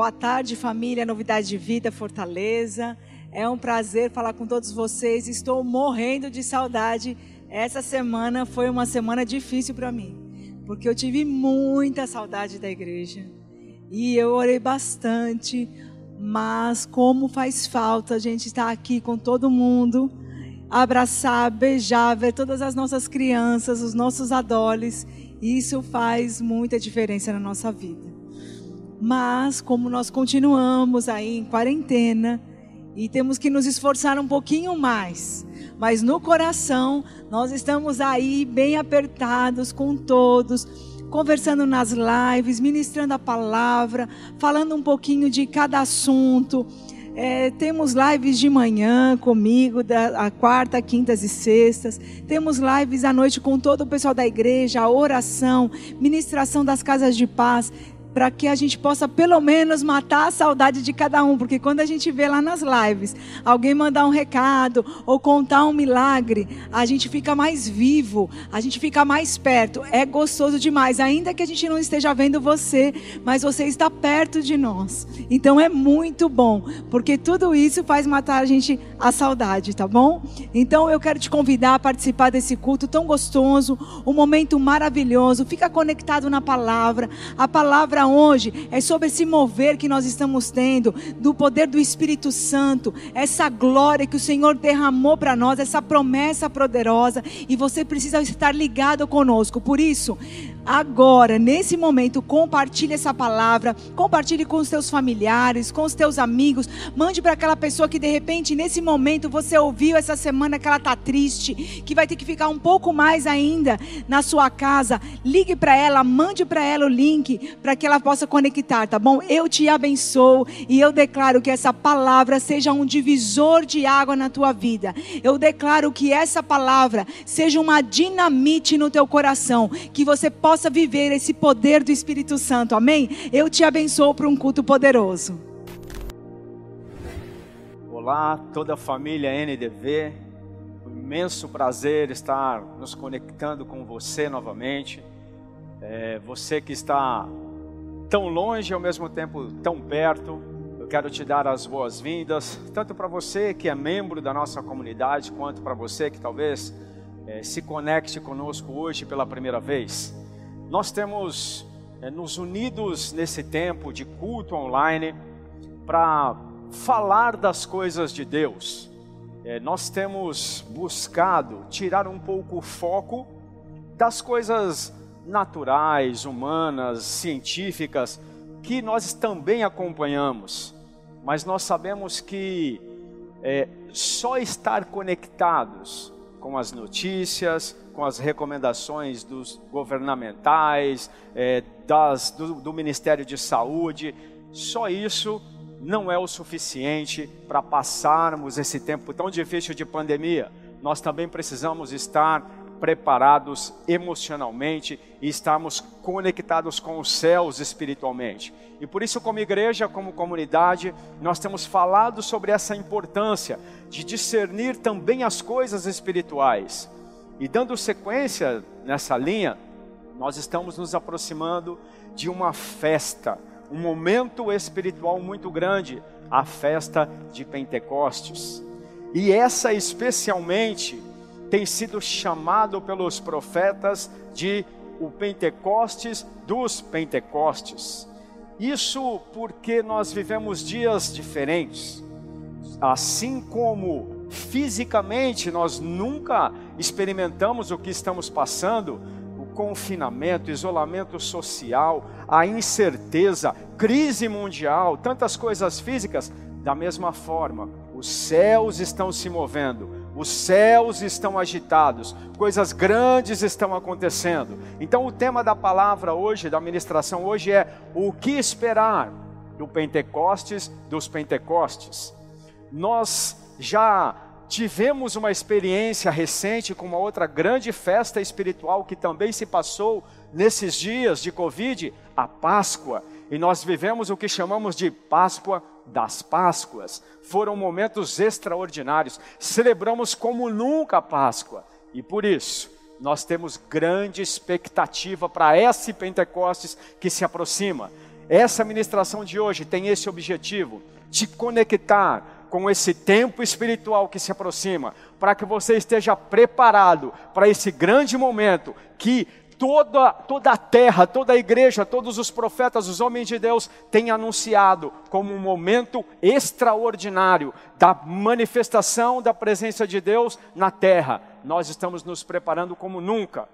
Boa tarde, família Novidade de Vida Fortaleza. É um prazer falar com todos vocês. Estou morrendo de saudade. Essa semana foi uma semana difícil para mim, porque eu tive muita saudade da igreja. E eu orei bastante, mas como faz falta a gente estar aqui com todo mundo, abraçar, beijar, ver todas as nossas crianças, os nossos adoles. Isso faz muita diferença na nossa vida. Mas, como nós continuamos aí em quarentena e temos que nos esforçar um pouquinho mais, mas no coração nós estamos aí bem apertados com todos, conversando nas lives, ministrando a palavra, falando um pouquinho de cada assunto. É, temos lives de manhã comigo, da, a quarta, quintas e sextas. Temos lives à noite com todo o pessoal da igreja, oração, ministração das casas de paz para que a gente possa pelo menos matar a saudade de cada um, porque quando a gente vê lá nas lives alguém mandar um recado ou contar um milagre, a gente fica mais vivo, a gente fica mais perto. É gostoso demais, ainda que a gente não esteja vendo você, mas você está perto de nós. Então é muito bom, porque tudo isso faz matar a gente a saudade, tá bom? Então eu quero te convidar a participar desse culto tão gostoso, um momento maravilhoso. Fica conectado na palavra. A palavra palavra hoje é sobre esse mover que nós estamos tendo, do poder do Espírito Santo, essa glória que o Senhor derramou para nós, essa promessa poderosa, e você precisa estar ligado conosco. Por isso, agora, nesse momento, compartilhe essa palavra, compartilhe com os teus familiares, com os teus amigos, mande para aquela pessoa que de repente, nesse momento, você ouviu essa semana que ela está triste, que vai ter que ficar um pouco mais ainda na sua casa. Ligue para ela, mande para ela o link, para que ela possa conectar, tá bom? Eu te abençoo e eu declaro que essa palavra seja um divisor de água na tua vida. Eu declaro que essa palavra seja uma dinamite no teu coração, que você possa viver esse poder do Espírito Santo. Amém? Eu te abençoo para um culto poderoso. Olá, toda a família NDV. Um imenso prazer estar nos conectando com você novamente. É, você que está tão longe e ao mesmo tempo tão perto. Eu quero te dar as boas-vindas, tanto para você que é membro da nossa comunidade, quanto para você que talvez é, se conecte conosco hoje pela primeira vez. Nós temos é, nos unidos nesse tempo de culto online para falar das coisas de Deus. É, nós temos buscado tirar um pouco o foco das coisas naturais, humanas, científicas, que nós também acompanhamos, mas nós sabemos que é, só estar conectados com as notícias, com as recomendações dos governamentais, é, das, do, do Ministério de Saúde, só isso não é o suficiente para passarmos esse tempo tão difícil de pandemia. Nós também precisamos estar preparados emocionalmente e estarmos conectados com os céus espiritualmente. E por isso, como igreja, como comunidade, nós temos falado sobre essa importância de discernir também as coisas espirituais. E dando sequência nessa linha, nós estamos nos aproximando de uma festa, um momento espiritual muito grande, a festa de Pentecostes. E essa especialmente tem sido chamado pelos profetas de o Pentecostes dos Pentecostes. Isso porque nós vivemos dias diferentes. Assim como fisicamente nós nunca experimentamos o que estamos passando, o confinamento, isolamento social, a incerteza, crise mundial, tantas coisas físicas, da mesma forma, os céus estão se movendo os céus estão agitados, coisas grandes estão acontecendo. Então, o tema da palavra hoje, da ministração hoje é o que esperar do Pentecostes dos Pentecostes. Nós já tivemos uma experiência recente com uma outra grande festa espiritual que também se passou nesses dias de Covid, a Páscoa. E nós vivemos o que chamamos de Páscoa das Páscoas. Foram momentos extraordinários. Celebramos como nunca a Páscoa. E por isso, nós temos grande expectativa para esse Pentecostes que se aproxima. essa ministração de hoje tem esse objetivo: te conectar com esse tempo espiritual que se aproxima, para que você esteja preparado para esse grande momento que toda, toda a terra, toda a igreja, todos os profetas, os homens de Deus têm anunciado como um momento extraordinário da manifestação da presença de Deus na terra. Nós estamos nos preparando como nunca.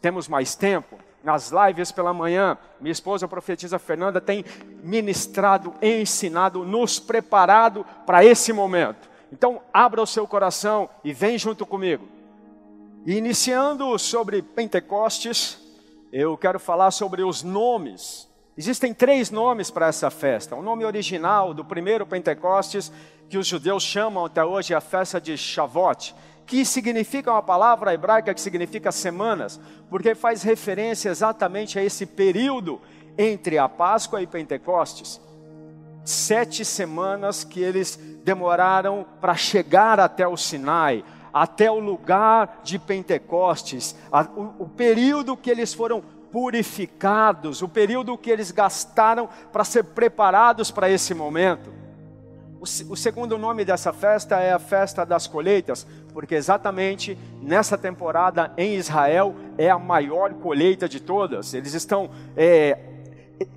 Temos mais tempo, nas lives pela manhã, minha esposa, a profetisa Fernanda, tem ministrado, ensinado, nos preparado para esse momento. Então, abra o seu coração e vem junto comigo. Iniciando sobre Pentecostes, eu quero falar sobre os nomes. Existem três nomes para essa festa. O nome original do primeiro Pentecostes, que os judeus chamam até hoje, a festa de Shavuot, que significa uma palavra hebraica que significa semanas, porque faz referência exatamente a esse período entre a Páscoa e Pentecostes. Sete semanas que eles demoraram para chegar até o Sinai, até o lugar de Pentecostes, o, o período que eles foram purificados, o período que eles gastaram para ser preparados para esse momento. O, o, segundo nome dessa festa é a festa das colheitas, porque exatamente nessa temporada em Israel é a maior colheita de todas. Eles estão é,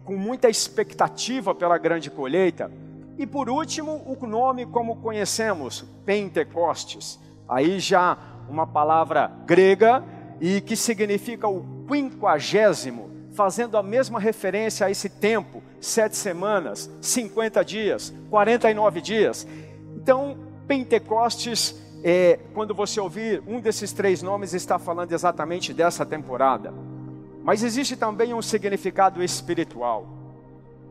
com muita expectativa pela grande colheita. E por último, o nome como conhecemos, Pentecostes. Aí já uma palavra grega e que significa o quinquagésimo, fazendo a mesma referência a esse tempo, sete semanas, 50 dias, 49 dias. Então, Pentecostes, é, quando você ouvir um desses três nomes, está falando exatamente dessa temporada. Mas existe também um significado espiritual.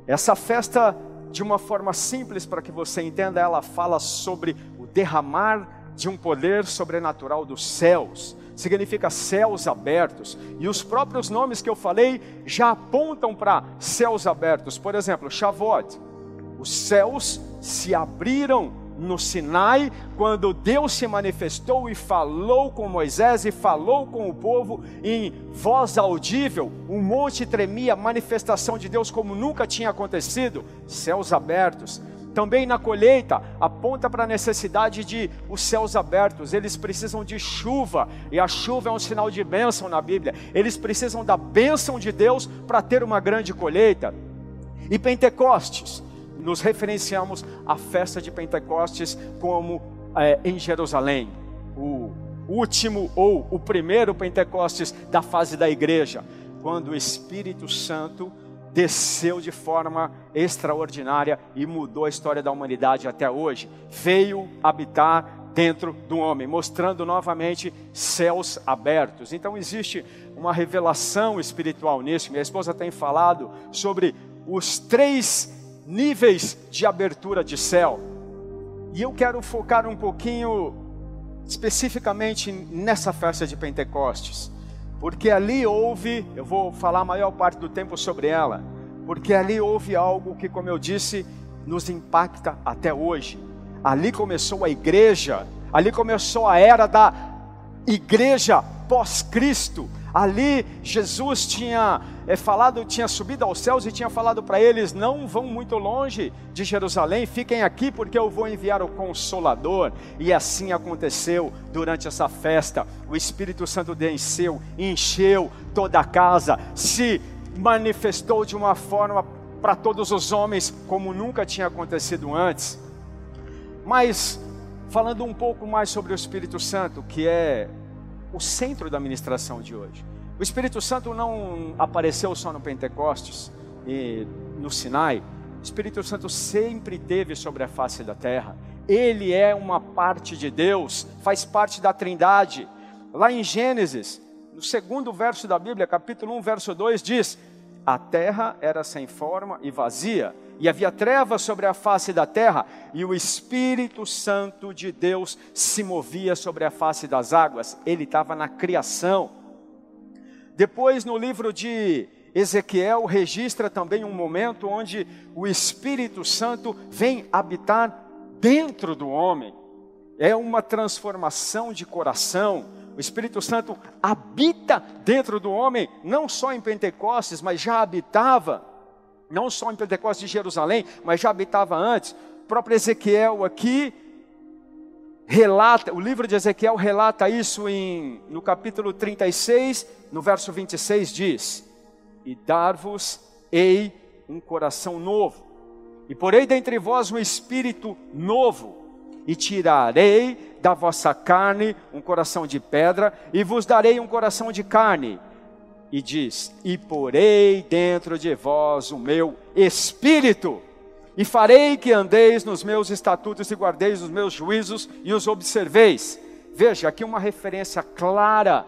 Essa festa, de uma forma simples para que você entenda, ela fala sobre o derramar de um poder sobrenatural dos céus, significa céus abertos, e os próprios nomes que eu falei já apontam para céus abertos. Por exemplo, Shavuot, os céus se abriram no Sinai, quando Deus se manifestou e falou com Moisés e falou com o povo em voz audível, o um monte tremia, manifestação de Deus como nunca tinha acontecido, céus abertos. Também na colheita, aponta para a necessidade de os céus abertos, eles precisam de chuva, e a chuva é um sinal de bênção na Bíblia, eles precisam da bênção de Deus para ter uma grande colheita. E Pentecostes, nos referenciamos à festa de Pentecostes como é, em Jerusalém, o último ou o primeiro Pentecostes da fase da igreja, quando o Espírito Santo desceu de forma extraordinária e mudou a história da humanidade até hoje. Veio habitar dentro do homem, mostrando novamente céus abertos. Então existe uma revelação espiritual nisso. Minha esposa tem falado sobre os três níveis de abertura de céu. E eu quero focar um pouquinho especificamente nessa festa de Pentecostes porque ali houve, eu vou falar a maior parte do tempo sobre ela, porque ali houve algo que, como eu disse, nos impacta até hoje. Ali começou a igreja, ali começou a era da igreja pós-Cristo. Ali Jesus tinha é, falado, tinha subido aos céus e tinha falado para eles: não vão muito longe de Jerusalém, fiquem aqui porque eu vou enviar o Consolador. E assim aconteceu durante essa festa. O Espírito Santo desceu, encheu toda a casa, se manifestou de uma forma para todos os homens como nunca tinha acontecido antes. Mas falando um pouco mais sobre o Espírito Santo, que é o centro da ministração de hoje. O Espírito Santo não apareceu só no Pentecostes e no Sinai. O Espírito Santo sempre teve sobre a face da terra. Ele é uma parte de Deus, faz parte da Trindade. Lá em Gênesis, no segundo verso da Bíblia, capítulo 1, verso 2, diz: A terra era sem forma e vazia, e havia trevas sobre a face da terra, e o Espírito Santo de Deus se movia sobre a face das águas. Ele estava na criação. Depois, no livro de Ezequiel, registra também um momento onde o Espírito Santo vem habitar dentro do homem. É uma transformação de coração. O Espírito Santo habita dentro do homem, não só em Pentecostes, mas já habitava não só em Pentecostes de Jerusalém, mas já habitava antes. O próprio Ezequiel aqui relata, o livro de Ezequiel relata isso em, no capítulo 36, no verso 26 diz: E dar-vos-ei um coração novo, e porei dentre vós um espírito novo, e tirarei da vossa carne um coração de pedra, e vos darei um coração de carne. E diz: E porei dentro de vós o meu espírito e farei que andeis nos meus estatutos e guardeis os meus juízos e os observeis. Veja, aqui uma referência clara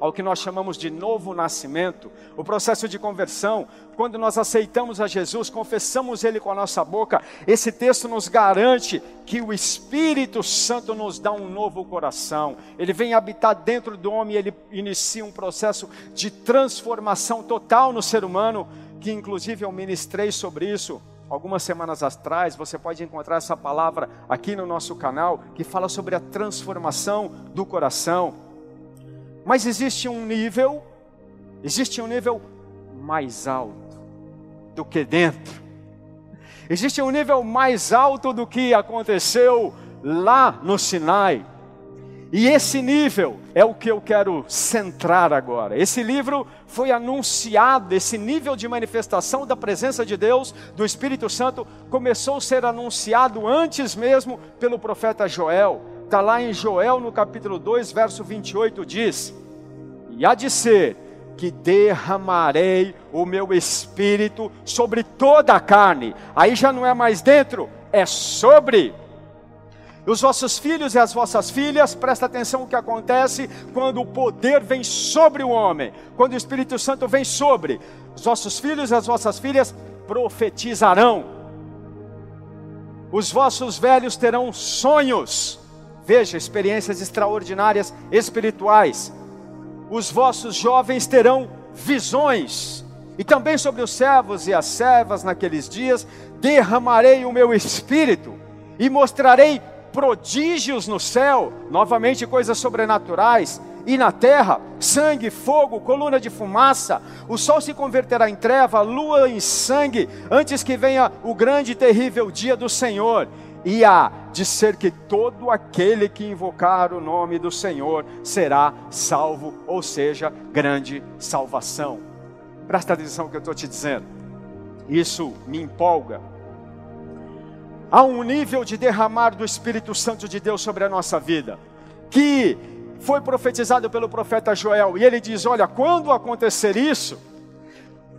ao que nós chamamos de novo nascimento, o processo de conversão. Quando nós aceitamos a Jesus, confessamos Ele com a nossa boca, esse texto nos garante que o Espírito Santo nos dá um novo coração. Ele vem habitar dentro do homem e ele inicia um processo de transformação total no ser humano, que inclusive eu ministrei sobre isso algumas semanas atrás, você pode encontrar essa palavra aqui no nosso canal, que fala sobre a transformação do coração. Mas existe um nível, existe um nível mais alto do que dentro. Existe um nível mais alto do que aconteceu lá no Sinai. E esse nível é o que eu quero centrar agora. Esse livro foi anunciado, esse nível de manifestação da presença de Deus, do Espírito Santo, começou a ser anunciado antes mesmo pelo profeta Joel. Está lá em Joel, no capítulo 2, verso 28, diz: E há de ser que derramarei o meu espírito sobre toda a carne. Aí já não é mais dentro, é sobre os vossos filhos e as vossas filhas, presta atenção o que acontece quando o poder vem sobre o homem, quando o Espírito Santo vem sobre. Os vossos filhos e as vossas filhas profetizarão. Os vossos velhos terão sonhos. Veja, experiências extraordinárias espirituais. Os vossos jovens terão visões. E também sobre os servos e as servas naqueles dias derramarei o meu espírito e mostrarei prodígios no céu, novamente coisas sobrenaturais, e na terra, sangue, fogo, coluna de fumaça, o sol se converterá em treva, lua em sangue, antes que venha o grande e terrível dia do Senhor. E há de ser que todo aquele que invocar o nome do Senhor será salvo, ou seja, grande salvação. Presta atenção no que eu estou te dizendo. Isso me empolga há um nível de derramar do Espírito Santo de Deus sobre a nossa vida, que foi profetizado pelo profeta Joel, e ele diz: Olha, quando acontecer isso,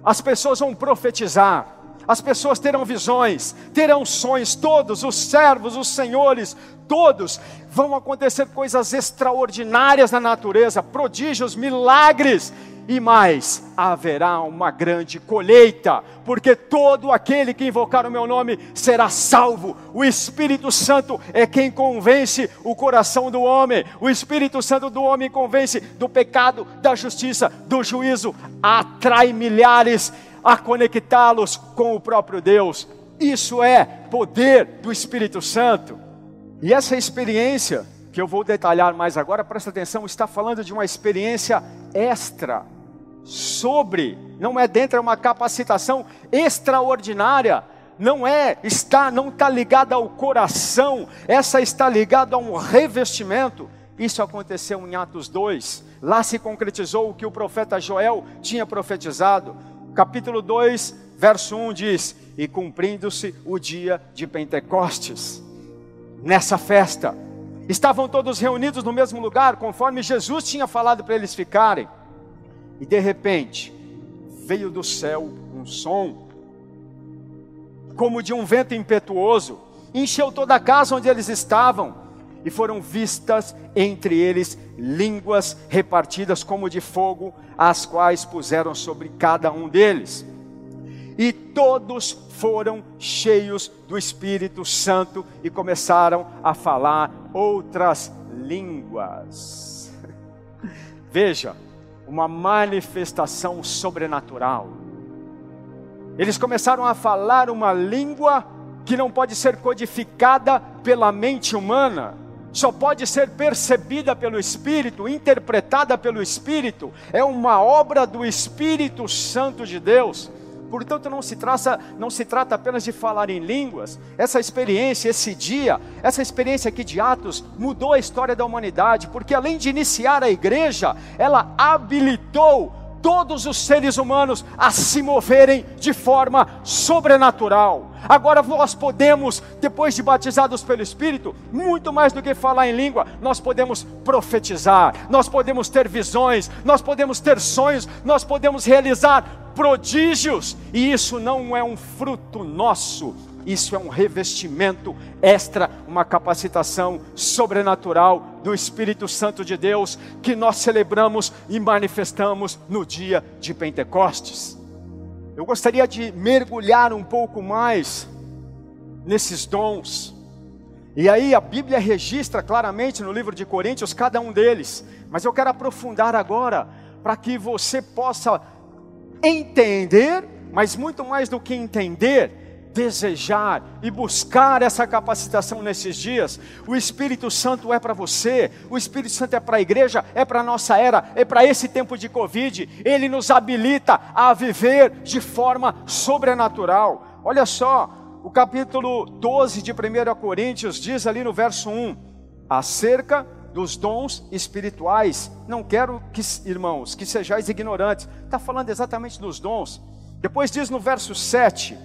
as pessoas vão profetizar, as pessoas terão visões, terão sonhos, todos, os servos, os senhores, todos, vão acontecer coisas extraordinárias na natureza, prodígios, milagres, e mais, haverá uma grande colheita, porque todo aquele que invocar o meu nome será salvo. O Espírito Santo é quem convence o coração do homem. O Espírito Santo do homem convence do pecado, da justiça, do juízo, atrai milhares a conectá-los com o próprio Deus. Isso é poder do Espírito Santo. E essa experiência, que eu vou detalhar mais agora, presta atenção, está falando de uma experiência extra sobre, não é dentro, é uma capacitação extraordinária. Não é, está, não está ligada ao coração, essa está ligada a um revestimento. Isso aconteceu em Atos 2. Lá se concretizou o que o profeta Joel tinha profetizado. Capítulo 2, verso 1 diz: E cumprindo-se o dia de Pentecostes. Nessa festa, estavam todos reunidos no mesmo lugar, conforme Jesus tinha falado para eles ficarem. E de repente, veio do céu um som, como de um vento impetuoso, encheu toda a casa onde eles estavam, e foram vistas entre eles línguas repartidas como de fogo, as quais puseram sobre cada um deles. E todos foram cheios do Espírito Santo e começaram a falar outras línguas. Veja, uma manifestação sobrenatural. Eles começaram a falar uma língua que não pode ser codificada pela mente humana, só pode ser percebida pelo Espírito, interpretada pelo Espírito, é uma obra do Espírito Santo de Deus. Portanto, não se, traça, não se trata apenas de falar em línguas. Essa experiência, esse dia, essa experiência aqui de Atos mudou a história da humanidade, porque além de iniciar a igreja, ela habilitou todos os seres humanos a se moverem de forma sobrenatural. Agora nós podemos, depois de batizados pelo Espírito, muito mais do que falar em língua, nós podemos profetizar, nós podemos ter visões, nós podemos ter sonhos, nós podemos realizar prodígios, e isso não é um fruto nosso, isso é um revestimento extra, uma capacitação sobrenatural do Espírito Santo de Deus que nós celebramos e manifestamos no dia de Pentecostes. Eu gostaria de mergulhar um pouco mais nesses dons. E aí a Bíblia registra claramente no livro de Coríntios cada um deles, mas eu quero aprofundar agora para que você possa entender, mas muito mais do que entender, desejar e buscar essa capacitação nesses dias, o Espírito Santo é para você, o Espírito Santo é para a igreja, é para a nossa era, é para esse tempo de Covid, ele nos habilita a viver de forma sobrenatural. Olha só, o capítulo 12 de 1 Coríntios diz ali no verso 1: acerca dos dons espirituais. Não quero que, irmãos, que sejais ignorantes. Está falando exatamente dos dons. Depois diz no verso 7: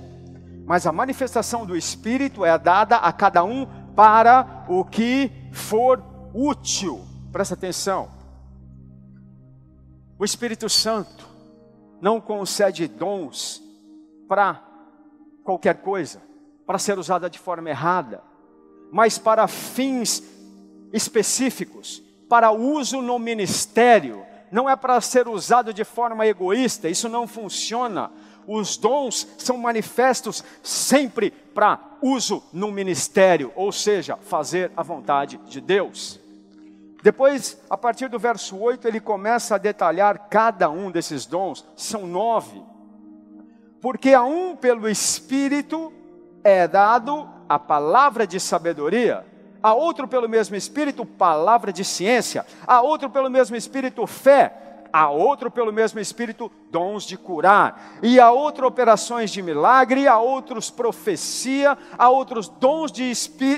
mas a manifestação do Espírito é dada a cada um para o que for útil. Presta atenção. O Espírito Santo não concede dons para qualquer coisa, para ser usada de forma errada, mas para fins específicos, para uso no ministério, não é para ser usado de forma egoísta, isso não funciona os dons são manifestos sempre para uso no ministério, ou seja, fazer a vontade de Deus. Depois, a partir do verso 8, ele começa a detalhar cada um desses dons, são nove. Porque a um pelo Espírito é dado a palavra de sabedoria, a outro pelo mesmo Espírito, palavra de ciência, a outro pelo mesmo Espírito, fé a outro pelo mesmo Espírito dons de curar, e a outro operações de milagre, a outros profecia, a outros dons de,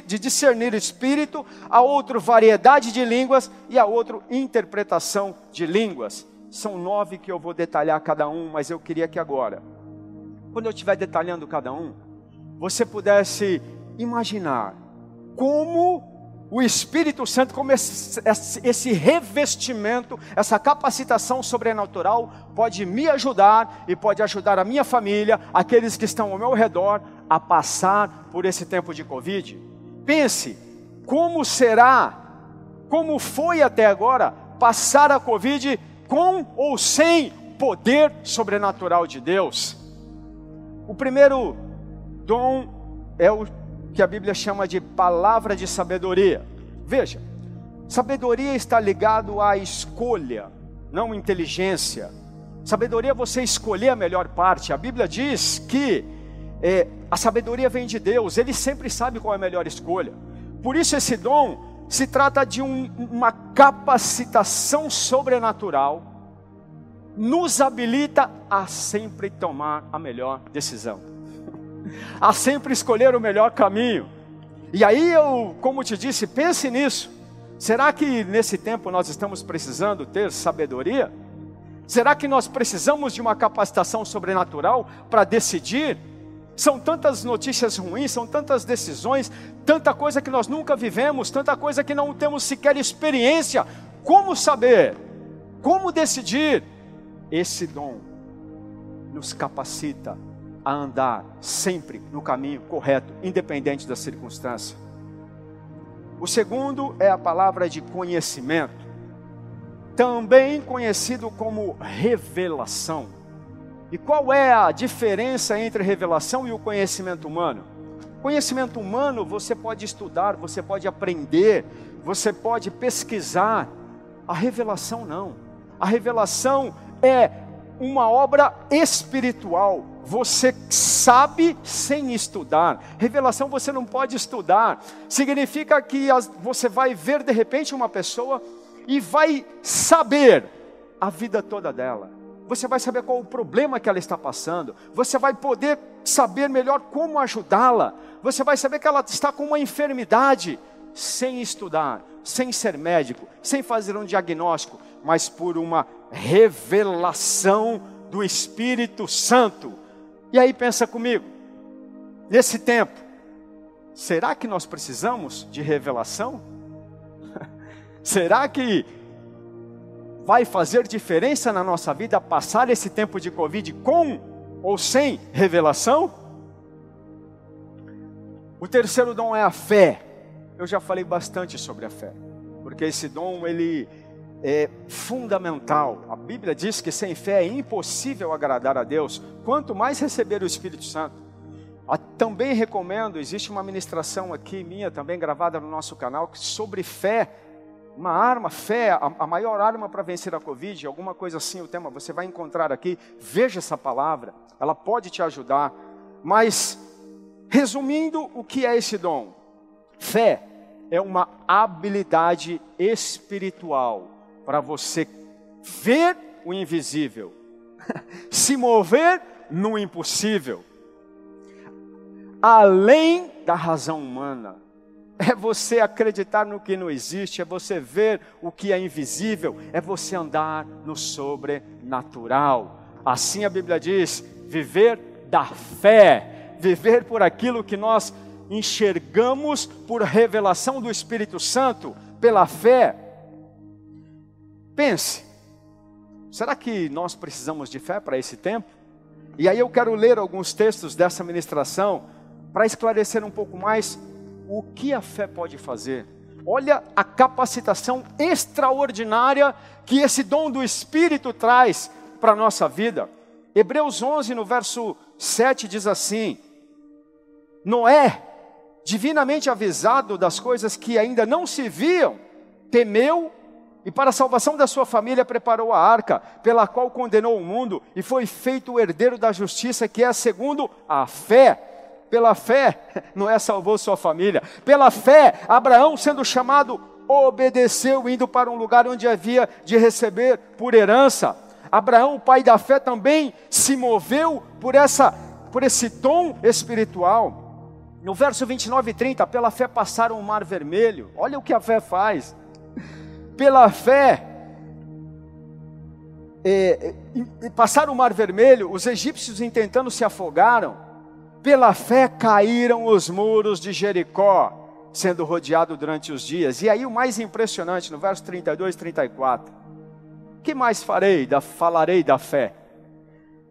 de discernir espírito, a outro variedade de línguas e a outro interpretação de línguas. São nove que eu vou detalhar cada um, mas eu queria que agora, quando eu estiver detalhando cada um, você pudesse imaginar como o Espírito Santo, como esse, esse, revestimento, essa capacitação sobrenatural, pode me ajudar e pode ajudar a minha família, aqueles que estão ao meu redor, a passar por esse tempo de Covid. Pense, como será, como foi até agora, passar a Covid com ou sem poder sobrenatural de Deus? O primeiro dom é o que a Bíblia chama de palavra de sabedoria. Veja, sabedoria está ligado à escolha, não inteligência. Sabedoria é você escolher a melhor parte. A Bíblia diz que é, a sabedoria vem de Deus, Ele sempre sabe qual é a melhor escolha. Por isso, esse dom se trata de um, uma capacitação sobrenatural, nos habilita a sempre tomar a melhor decisão a sempre escolher o melhor caminho. E aí eu, como te disse, pense nisso. Será que nesse tempo nós estamos precisando ter sabedoria? Será que nós precisamos de uma capacitação sobrenatural para decidir? São tantas notícias ruins, são tantas decisões, tanta coisa que nós nunca vivemos, tanta coisa que não temos sequer experiência. Como saber? Como decidir? Esse dom nos capacita a andar sempre no caminho correto, independente da circunstância. O segundo é a palavra de conhecimento, também conhecido como revelação. E qual é a diferença entre revelação e o conhecimento humano? Conhecimento humano você pode estudar, você pode aprender, você pode pesquisar. A revelação não. A revelação é uma obra espiritual. Você sabe sem estudar. Revelação você não pode estudar. Significa que você vai ver de repente uma pessoa e vai saber a vida toda dela. você vai saber qual o problema que ela está passando, você vai poder saber melhor como ajudá-la, você vai saber que ela está com uma enfermidade, sem estudar, sem ser médico, sem fazer um diagnóstico, mas por uma revelação do Espírito Santo. E aí pensa comigo, nesse tempo, será que nós precisamos de revelação? será que vai fazer diferença na nossa vida passar esse tempo de Covid com ou sem revelação? O terceiro dom é a fé. Eu já falei bastante sobre a fé, porque esse dom ele é fundamental. A Bíblia diz que sem fé é impossível agradar a Deus, quanto mais receber o Espírito Santo. Também recomendo, existe uma ministração aqui minha, também gravada no nosso canal, sobre fé. Uma arma, fé, a, a maior arma para vencer a Covid, alguma coisa assim, o tema, você vai encontrar aqui. Veja essa palavra, ela pode te ajudar. Mas, resumindo, o que é esse dom? Fé é uma habilidade espiritual para você ver o invisível, se mover no impossível, além da razão humana. É você acreditar no que não existe, é você ver o que é invisível, é você andar no sobrenatural. Assim a Bíblia diz: viver da fé, viver por aquilo que nós enxergamos por revelação do Espírito Santo, pela fé. Pense, será que nós precisamos de fé para esse tempo? E aí eu quero ler alguns textos dessa ministração para esclarecer um pouco mais o que a fé pode fazer. Olha a capacitação extraordinária que esse dom do Espírito traz para a nossa vida. Hebreus 11, no verso 7, diz assim: Noé divinamente avisado das coisas que ainda não se viam, temeu e para a salvação da sua família preparou a arca, pela qual condenou o mundo e foi feito o herdeiro da justiça, que é segundo a fé. Pela fé, Noé salvou sua família. Pela fé, Abraão, sendo chamado, obedeceu, indo para um lugar onde havia de receber por herança. Abraão, o pai da fé, também se moveu por, essa, por esse dom espiritual. No verso 29 e 30, pela fé passaram o mar vermelho. Olha o que a fé faz. Pela fé, é, é, passaram o mar vermelho, os egípcios intentando se afogaram. Pela fé caíram os muros de Jericó, sendo rodeado durante os dias. E aí o mais impressionante, no verso 32 e 34. Que mais farei? Da, falarei da fé.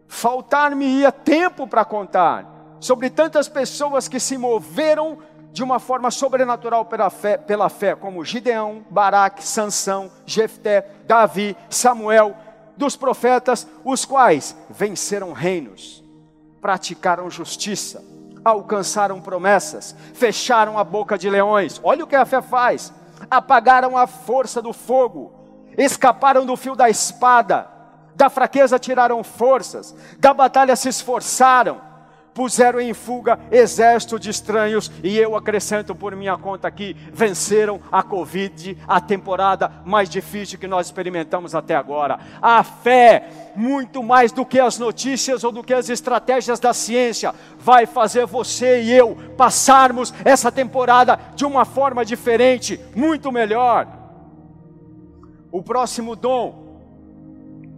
Faltar-me-ia tempo para contar sobre tantas pessoas que se moveram de uma forma sobrenatural pela fé, pela fé como Gideão, Baraque, Sansão, Jefté, Davi, Samuel, dos profetas, os quais venceram reinos, praticaram justiça, alcançaram promessas, fecharam a boca de leões. Olha o que a fé faz: apagaram a força do fogo, escaparam do fio da espada, da fraqueza tiraram forças, da batalha se esforçaram puseram em fuga exército de estranhos, e eu acrescento por minha conta aqui, venceram a Covid, a temporada mais difícil que nós experimentamos até agora. A fé, muito mais do que as notícias ou do que as estratégias da ciência, vai fazer você e eu passarmos essa temporada de uma forma diferente, muito melhor. O próximo dom,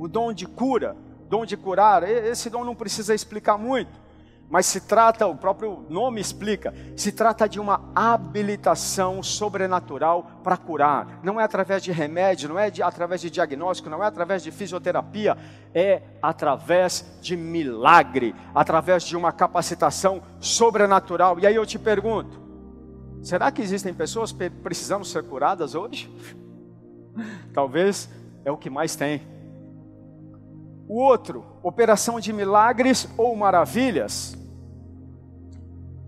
o dom de cura, dom de curar, esse dom não precisa explicar muito mas se trata, o próprio nome explica, se trata de uma habilitação sobrenatural para curar. Não é através de remédio, não é de, através de diagnóstico, não é através de fisioterapia, é através de milagre, através de uma capacitação sobrenatural. E aí eu te pergunto: será que existem pessoas precisando ser curadas hoje? Talvez é o que mais tem. O outro, operação de milagres ou maravilhas.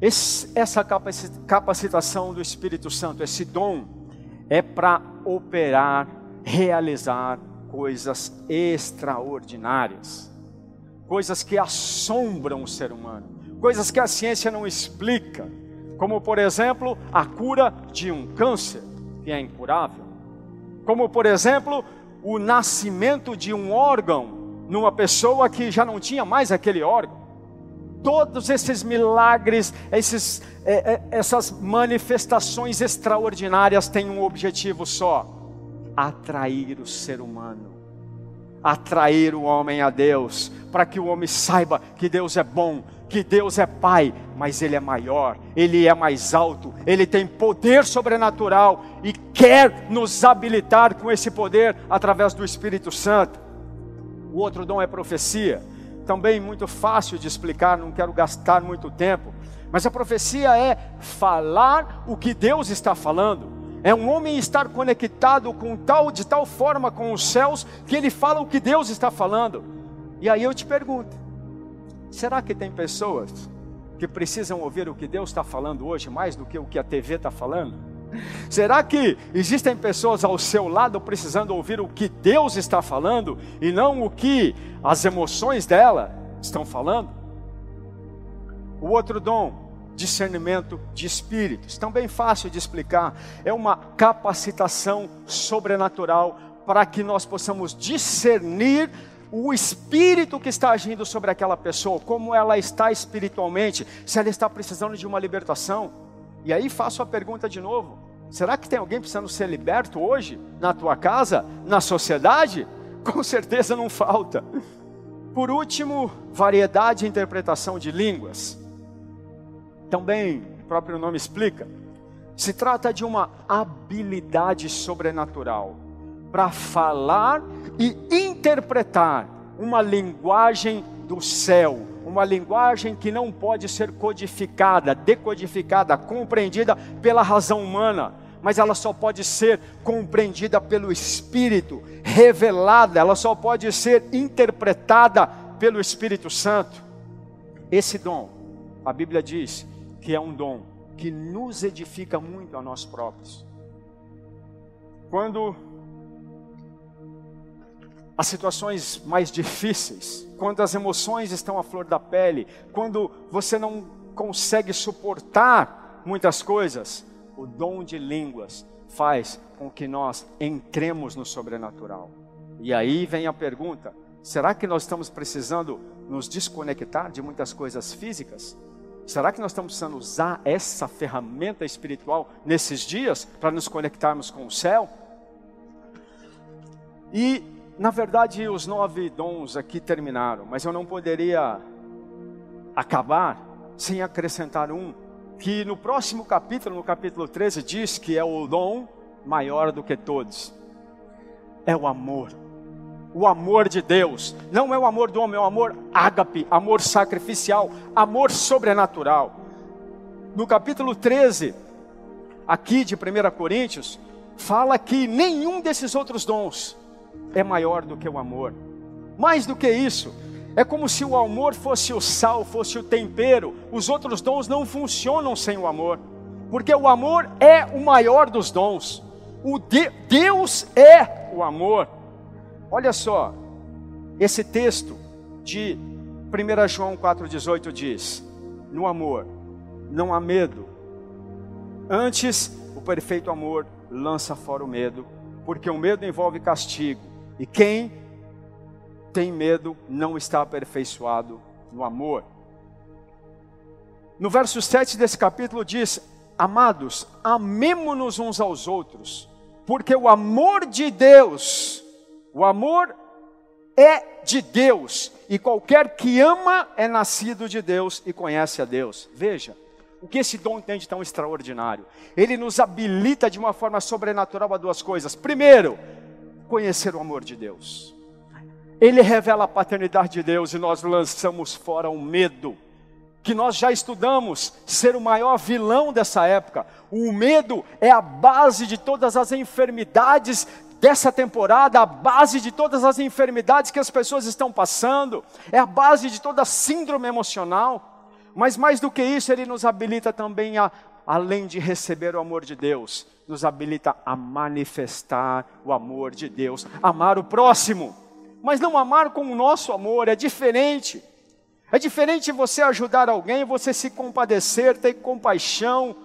Esse, essa capacitação do Espírito Santo, esse dom, é para operar, realizar coisas extraordinárias, coisas que assombram o ser humano, coisas que a ciência não explica, como por exemplo a cura de um câncer que é incurável, como por exemplo o nascimento de um órgão numa pessoa que já não tinha mais aquele órgão. Todos esses milagres, esses, é, é, essas manifestações extraordinárias têm um objetivo só: atrair o ser humano, atrair o homem a Deus, para que o homem saiba que Deus é bom, que Deus é Pai, mas Ele é maior, Ele é mais alto, Ele tem poder sobrenatural e quer nos habilitar com esse poder através do Espírito Santo. O outro dom é profecia, também muito fácil de explicar, não quero gastar muito tempo, mas a profecia é falar o que Deus está falando. É um homem estar conectado com tal de tal forma com os céus que ele fala o que Deus está falando. E aí eu te pergunto: Será que tem pessoas que precisam ouvir o que Deus está falando hoje mais do que o que a TV está falando? Será que existem pessoas ao seu lado precisando ouvir o que Deus está falando e não o que as emoções dela estão falando? O outro dom, discernimento de espíritos, também fácil de explicar, é uma capacitação sobrenatural para que nós possamos discernir o espírito que está agindo sobre aquela pessoa, como ela está espiritualmente, se ela está precisando de uma libertação. E aí faço a pergunta de novo: será que tem alguém precisando ser liberto hoje, na tua casa, na sociedade? Com certeza não falta. Por último, variedade de interpretação de línguas. Também, o próprio nome explica, se trata de uma habilidade sobrenatural para falar e interpretar uma linguagem do céu, uma linguagem que não pode ser codificada, decodificada, compreendida pela razão humana, mas ela só pode ser compreendida pelo Espírito, revelada, ela só pode ser interpretada pelo Espírito Santo. Esse dom, a Bíblia diz que é um dom que nos edifica muito a nós próprios. Quando as situações mais difíceis, quando as emoções estão à flor da pele, quando você não consegue suportar muitas coisas, o dom de línguas faz com que nós entremos no sobrenatural. E aí vem a pergunta: será que nós estamos precisando nos desconectar de muitas coisas físicas? Será que nós estamos precisando usar essa ferramenta espiritual nesses dias para nos conectarmos com o céu? E na verdade, os nove dons aqui terminaram, mas eu não poderia acabar sem acrescentar um, que no próximo capítulo, no capítulo 13, diz que é o dom maior do que todos. É o amor. O amor de Deus. Não é o amor do homem, é o amor ágape, amor sacrificial, amor sobrenatural. No capítulo 13, aqui de 1 Coríntios, fala que nenhum desses outros dons é maior do que o amor. Mais do que isso, é como se o amor fosse o sal, fosse o tempero. Os outros dons não funcionam sem o amor, porque o amor é o maior dos dons. O de Deus é o amor. Olha só, esse texto de 1 João 4,18 diz: No amor não há medo, antes o perfeito amor lança fora o medo, porque o medo envolve castigo e quem tem medo não está aperfeiçoado no amor. No verso 7 desse capítulo diz: Amados, amemo-nos uns aos outros, porque o amor de Deus, o amor é de Deus, e qualquer que ama é nascido de Deus e conhece a Deus. Veja, o que esse dom tem de tão extraordinário? Ele nos habilita de uma forma sobrenatural a duas coisas. Primeiro, conhecer o amor de Deus. Ele revela a paternidade de Deus e nós lançamos fora o medo, que nós já estudamos ser o maior vilão dessa época. O medo é a base de todas as enfermidades dessa temporada, a base de todas as enfermidades que as pessoas estão passando, é a base de toda síndrome emocional. Mas mais do que isso, ele nos habilita também a, além de receber o amor de Deus, nos habilita a manifestar o amor de Deus, amar o próximo, mas não amar com o nosso amor, é diferente. É diferente você ajudar alguém, você se compadecer, ter compaixão.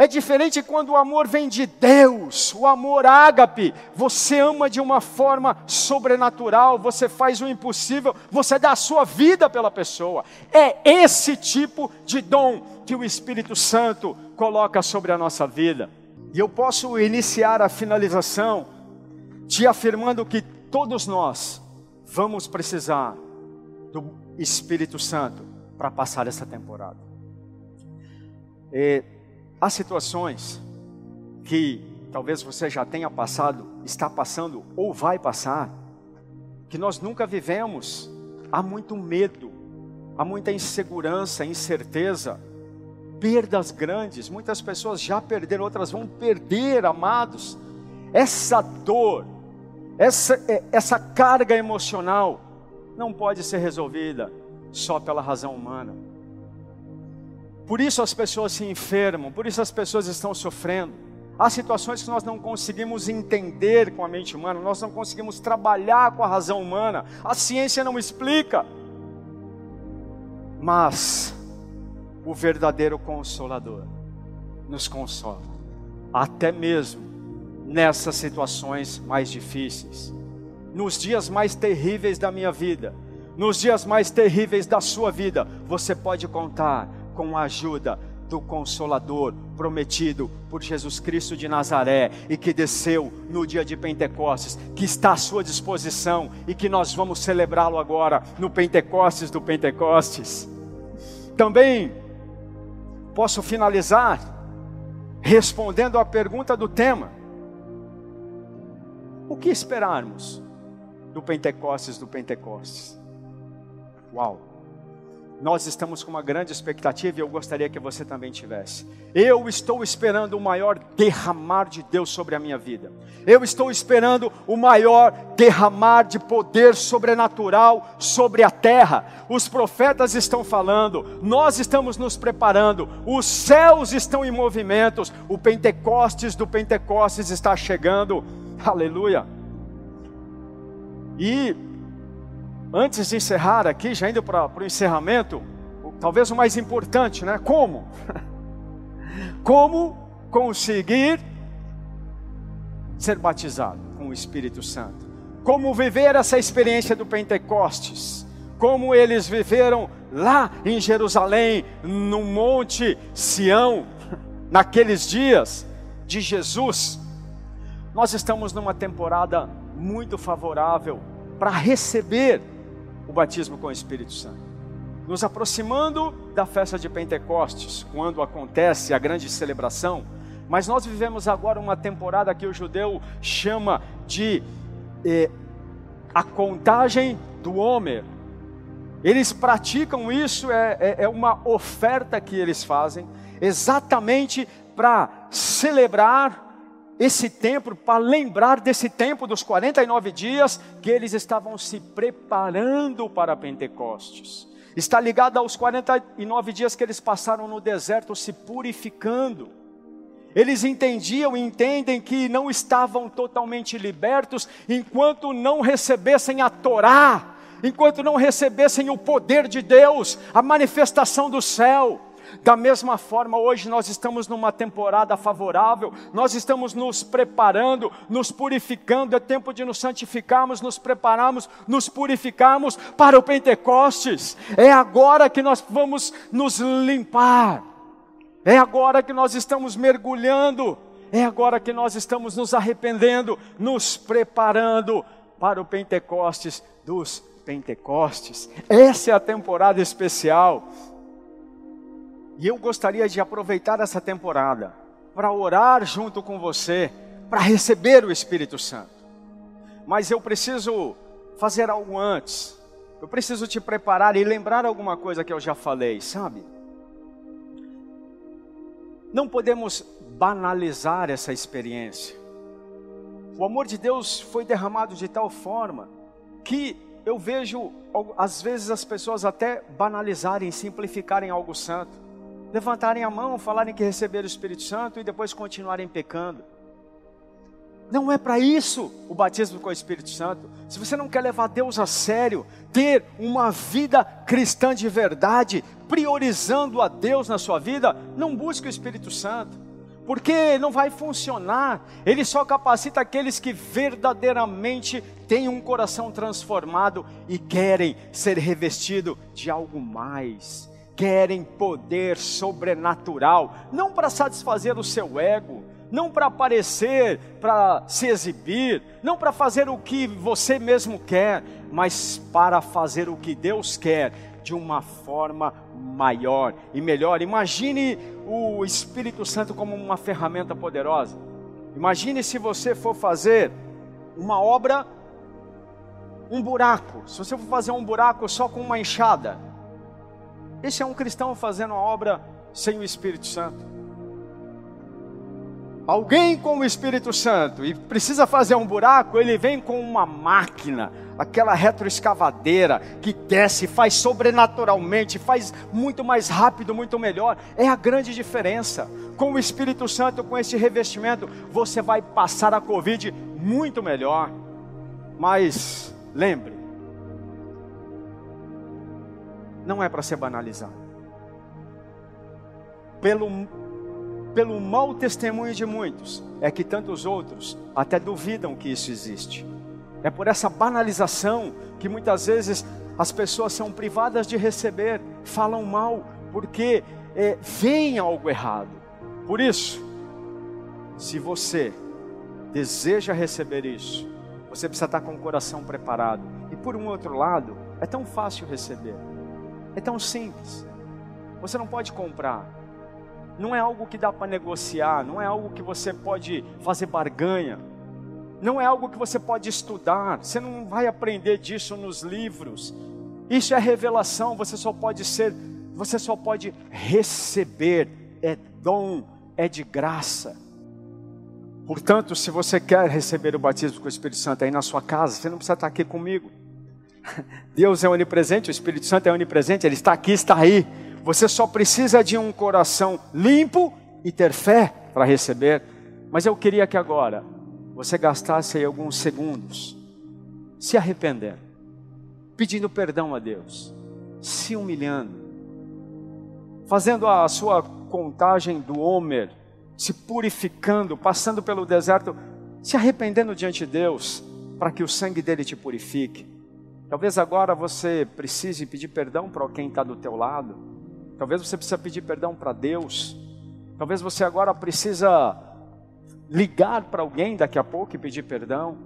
É diferente quando o amor vem de Deus, o amor ágape. Você ama de uma forma sobrenatural, você faz o impossível, você dá a sua vida pela pessoa. É esse tipo de dom que o Espírito Santo coloca sobre a nossa vida. E eu posso iniciar a finalização te afirmando que todos nós vamos precisar do Espírito Santo para passar essa temporada. E Há situações que talvez você já tenha passado, está passando ou vai passar, que nós nunca vivemos. Há muito medo, há muita insegurança, incerteza, perdas grandes. Muitas pessoas já perderam, outras vão perder, amados. Essa dor, essa, é, essa carga emocional, não pode ser resolvida só pela razão humana por isso as pessoas se enfermam, por isso as pessoas estão sofrendo. Há situações que nós não conseguimos entender com a mente humana, nós não conseguimos trabalhar com a razão humana, a ciência não explica. Mas o verdadeiro consolador nos consola, até mesmo nessas situações mais difíceis, nos dias mais terríveis da minha vida, nos dias mais terríveis da sua vida, você pode contar com a ajuda do Consolador prometido por Jesus Cristo de Nazaré e que desceu no dia de Pentecostes, que está à sua disposição e que nós vamos celebrá-lo agora no Pentecostes do Pentecostes. Também posso finalizar respondendo à pergunta do tema: O que esperarmos do Pentecostes do Pentecostes? Uau! Nós estamos com uma grande expectativa e eu gostaria que você também tivesse. Eu estou esperando o maior derramar de Deus sobre a minha vida. Eu estou esperando o maior derramar de poder sobrenatural sobre a terra. Os profetas estão falando, nós estamos nos preparando, os céus estão em movimentos, o Pentecostes do Pentecostes está chegando. Aleluia. E Antes de encerrar aqui, já indo para o encerramento, talvez o mais importante, né? Como? Como conseguir ser batizado com o Espírito Santo? Como viver essa experiência do Pentecostes? Como eles viveram lá em Jerusalém, no Monte Sião, naqueles dias de Jesus? Nós estamos numa temporada muito favorável para receber o batismo com o Espírito Santo. Nos aproximando da festa de Pentecostes, quando acontece a grande celebração, mas nós vivemos agora uma temporada que o judeu chama de eh, a contagem do Homer. Eles praticam isso, é, é, é uma oferta que eles fazem, exatamente para celebrar esse tempo, para lembrar desse tempo dos 49 dias que eles estavam se preparando para Pentecostes. Está ligado aos 49 dias que eles passaram no deserto se purificando. Eles entendiam e entendem que não estavam totalmente libertos enquanto não recebessem a Torá, enquanto não recebessem o poder de Deus, a manifestação do céu. Da mesma forma, hoje nós estamos numa temporada favorável, nós estamos nos preparando, nos purificando, é tempo de nos santificarmos, nos prepararmos, nos purificarmos para o Pentecostes. É agora que nós vamos nos limpar, é agora que nós estamos mergulhando, é agora que nós estamos nos arrependendo, nos preparando para o Pentecostes dos Pentecostes. Essa é a temporada especial. E eu gostaria de aproveitar essa temporada para orar junto com você, para receber o Espírito Santo. Mas eu preciso fazer algo antes. Eu preciso te preparar e lembrar alguma coisa que eu já falei, sabe? Não podemos banalizar essa experiência. O amor de Deus foi derramado de tal forma que eu vejo, às vezes, as pessoas até banalizarem, simplificarem algo santo levantarem a mão, falarem que receberam o Espírito Santo e depois continuarem pecando. Não é para isso o batismo com o Espírito Santo. Se você não quer levar Deus a sério, ter uma vida cristã de verdade, priorizando a Deus na sua vida, não busque o Espírito Santo. porque não vai funcionar. Ele só capacita aqueles que verdadeiramente têm um coração transformado e querem ser revestido de algo mais. Querem poder sobrenatural, não para satisfazer o seu ego, não para aparecer, para se exibir, não para fazer o que você mesmo quer, mas para fazer o que Deus quer de uma forma maior e melhor. Imagine o Espírito Santo como uma ferramenta poderosa. Imagine se você for fazer uma obra, um buraco. Se você for fazer um buraco só com uma enxada, esse é um cristão fazendo uma obra sem o Espírito Santo. Alguém com o Espírito Santo e precisa fazer um buraco, ele vem com uma máquina, aquela retroescavadeira que desce, faz sobrenaturalmente, faz muito mais rápido, muito melhor. É a grande diferença. Com o Espírito Santo, com esse revestimento, você vai passar a Covid muito melhor. Mas lembre, não é para ser banalizado. Pelo pelo mau testemunho de muitos, é que tantos outros até duvidam que isso existe. É por essa banalização que muitas vezes as pessoas são privadas de receber, falam mal, porque é, veem algo errado. Por isso, se você deseja receber isso, você precisa estar com o coração preparado. E por um outro lado, é tão fácil receber, é tão simples. Você não pode comprar, não é algo que dá para negociar, não é algo que você pode fazer barganha, não é algo que você pode estudar, você não vai aprender disso nos livros. Isso é revelação, você só pode ser, você só pode receber, é dom, é de graça. Portanto, se você quer receber o batismo com o Espírito Santo aí na sua casa, você não precisa estar aqui comigo. Deus é onipresente, o Espírito Santo é onipresente, Ele está aqui, está aí. Você só precisa de um coração limpo e ter fé para receber. Mas eu queria que agora você gastasse aí alguns segundos se arrependendo, pedindo perdão a Deus, se humilhando, fazendo a sua contagem do Homer, se purificando, passando pelo deserto, se arrependendo diante de Deus, para que o sangue dele te purifique. Talvez agora você precise pedir perdão para quem está do teu lado. Talvez você precisa pedir perdão para Deus. Talvez você agora precisa ligar para alguém daqui a pouco e pedir perdão.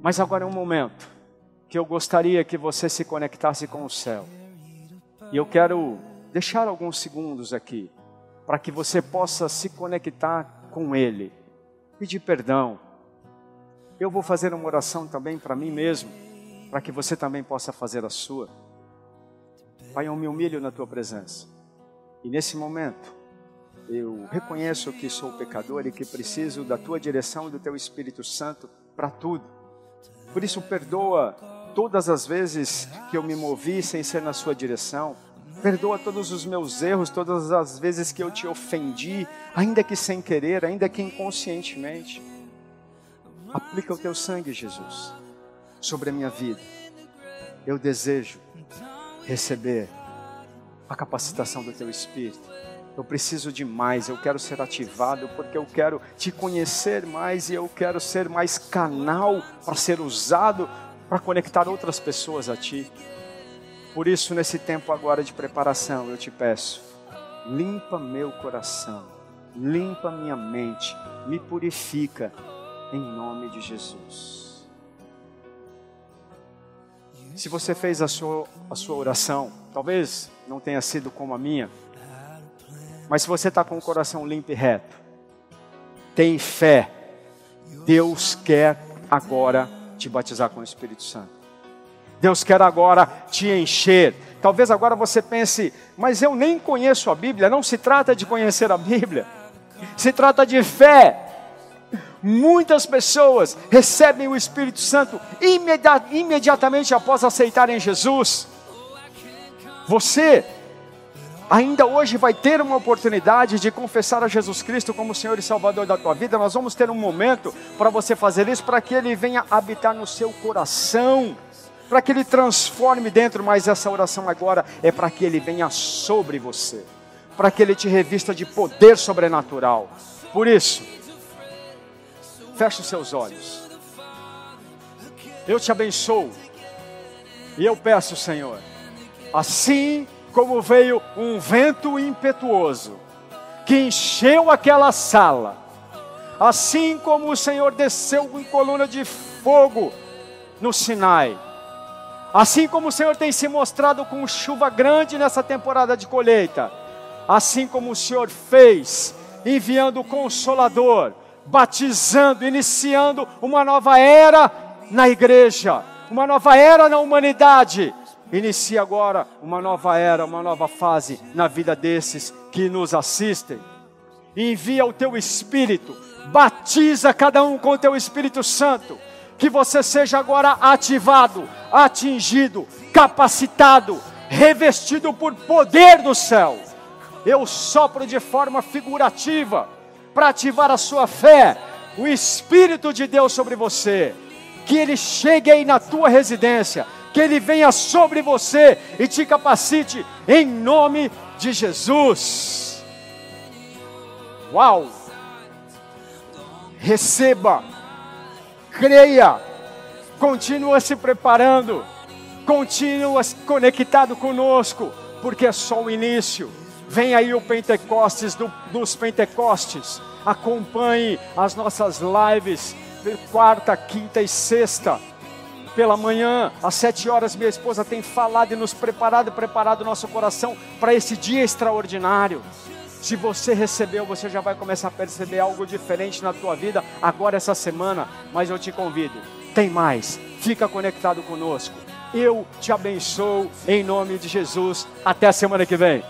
Mas agora é um momento que eu gostaria que você se conectasse com o céu. E eu quero deixar alguns segundos aqui para que você possa se conectar com Ele, pedir perdão. Eu vou fazer uma oração também para mim mesmo, para que você também possa fazer a sua. Pai, eu me humilho na tua presença. E nesse momento, eu reconheço que sou pecador e que preciso da tua direção e do teu Espírito Santo para tudo. Por isso, perdoa todas as vezes que eu me movi sem ser na sua direção. Perdoa todos os meus erros, todas as vezes que eu te ofendi, ainda que sem querer, ainda que inconscientemente. Aplica o teu sangue, Jesus, sobre a minha vida. Eu desejo receber a capacitação do teu espírito. Eu preciso de mais, eu quero ser ativado porque eu quero te conhecer mais e eu quero ser mais canal para ser usado para conectar outras pessoas a ti. Por isso, nesse tempo agora de preparação, eu te peço, limpa meu coração, limpa minha mente, me purifica, em nome de Jesus. Se você fez a sua, a sua oração, talvez não tenha sido como a minha, mas se você está com o coração limpo e reto, tem fé, Deus quer agora te batizar com o Espírito Santo. Deus quer agora te encher. Talvez agora você pense, mas eu nem conheço a Bíblia. Não se trata de conhecer a Bíblia, se trata de fé. Muitas pessoas recebem o Espírito Santo imediatamente após aceitarem Jesus. Você ainda hoje vai ter uma oportunidade de confessar a Jesus Cristo como Senhor e Salvador da tua vida. Nós vamos ter um momento para você fazer isso, para que Ele venha habitar no seu coração, para que Ele transforme dentro. Mas essa oração agora é para que Ele venha sobre você para que Ele te revista de poder sobrenatural. Por isso, feche os seus olhos. Eu te abençoo. E eu peço, Senhor, assim como veio um vento impetuoso que encheu aquela sala, assim como o Senhor desceu em coluna de fogo no Sinai, assim como o Senhor tem se mostrado com chuva grande nessa temporada de colheita, assim como o Senhor fez, enviando o Consolador, batizando, iniciando uma nova era na igreja, uma nova era na humanidade. Inicia agora uma nova era, uma nova fase na vida desses que nos assistem. Envia o teu Espírito, batiza cada um com o teu Espírito Santo, que você seja agora ativado, atingido, capacitado, revestido por poder do céu. Eu sopro de forma figurativa para ativar a sua fé, o Espírito de Deus sobre você que Ele chegue aí na tua residência, que Ele venha sobre você e te capacite em nome de Jesus. Uau! Receba, creia, continua se preparando, continua conectado conosco, porque é só o início. Vem aí o Pentecostes do, dos Pentecostes. Acompanhe as nossas lives quarta, quinta e sexta. Pela manhã, às sete horas, minha esposa tem falado e nos preparado, preparado o nosso coração para esse dia extraordinário. Se você recebeu, você já vai começar a perceber algo diferente na tua vida agora essa semana. Mas eu te convido, tem mais. Fica conectado conosco. Eu te abençoo em nome de Jesus. Até a semana que vem.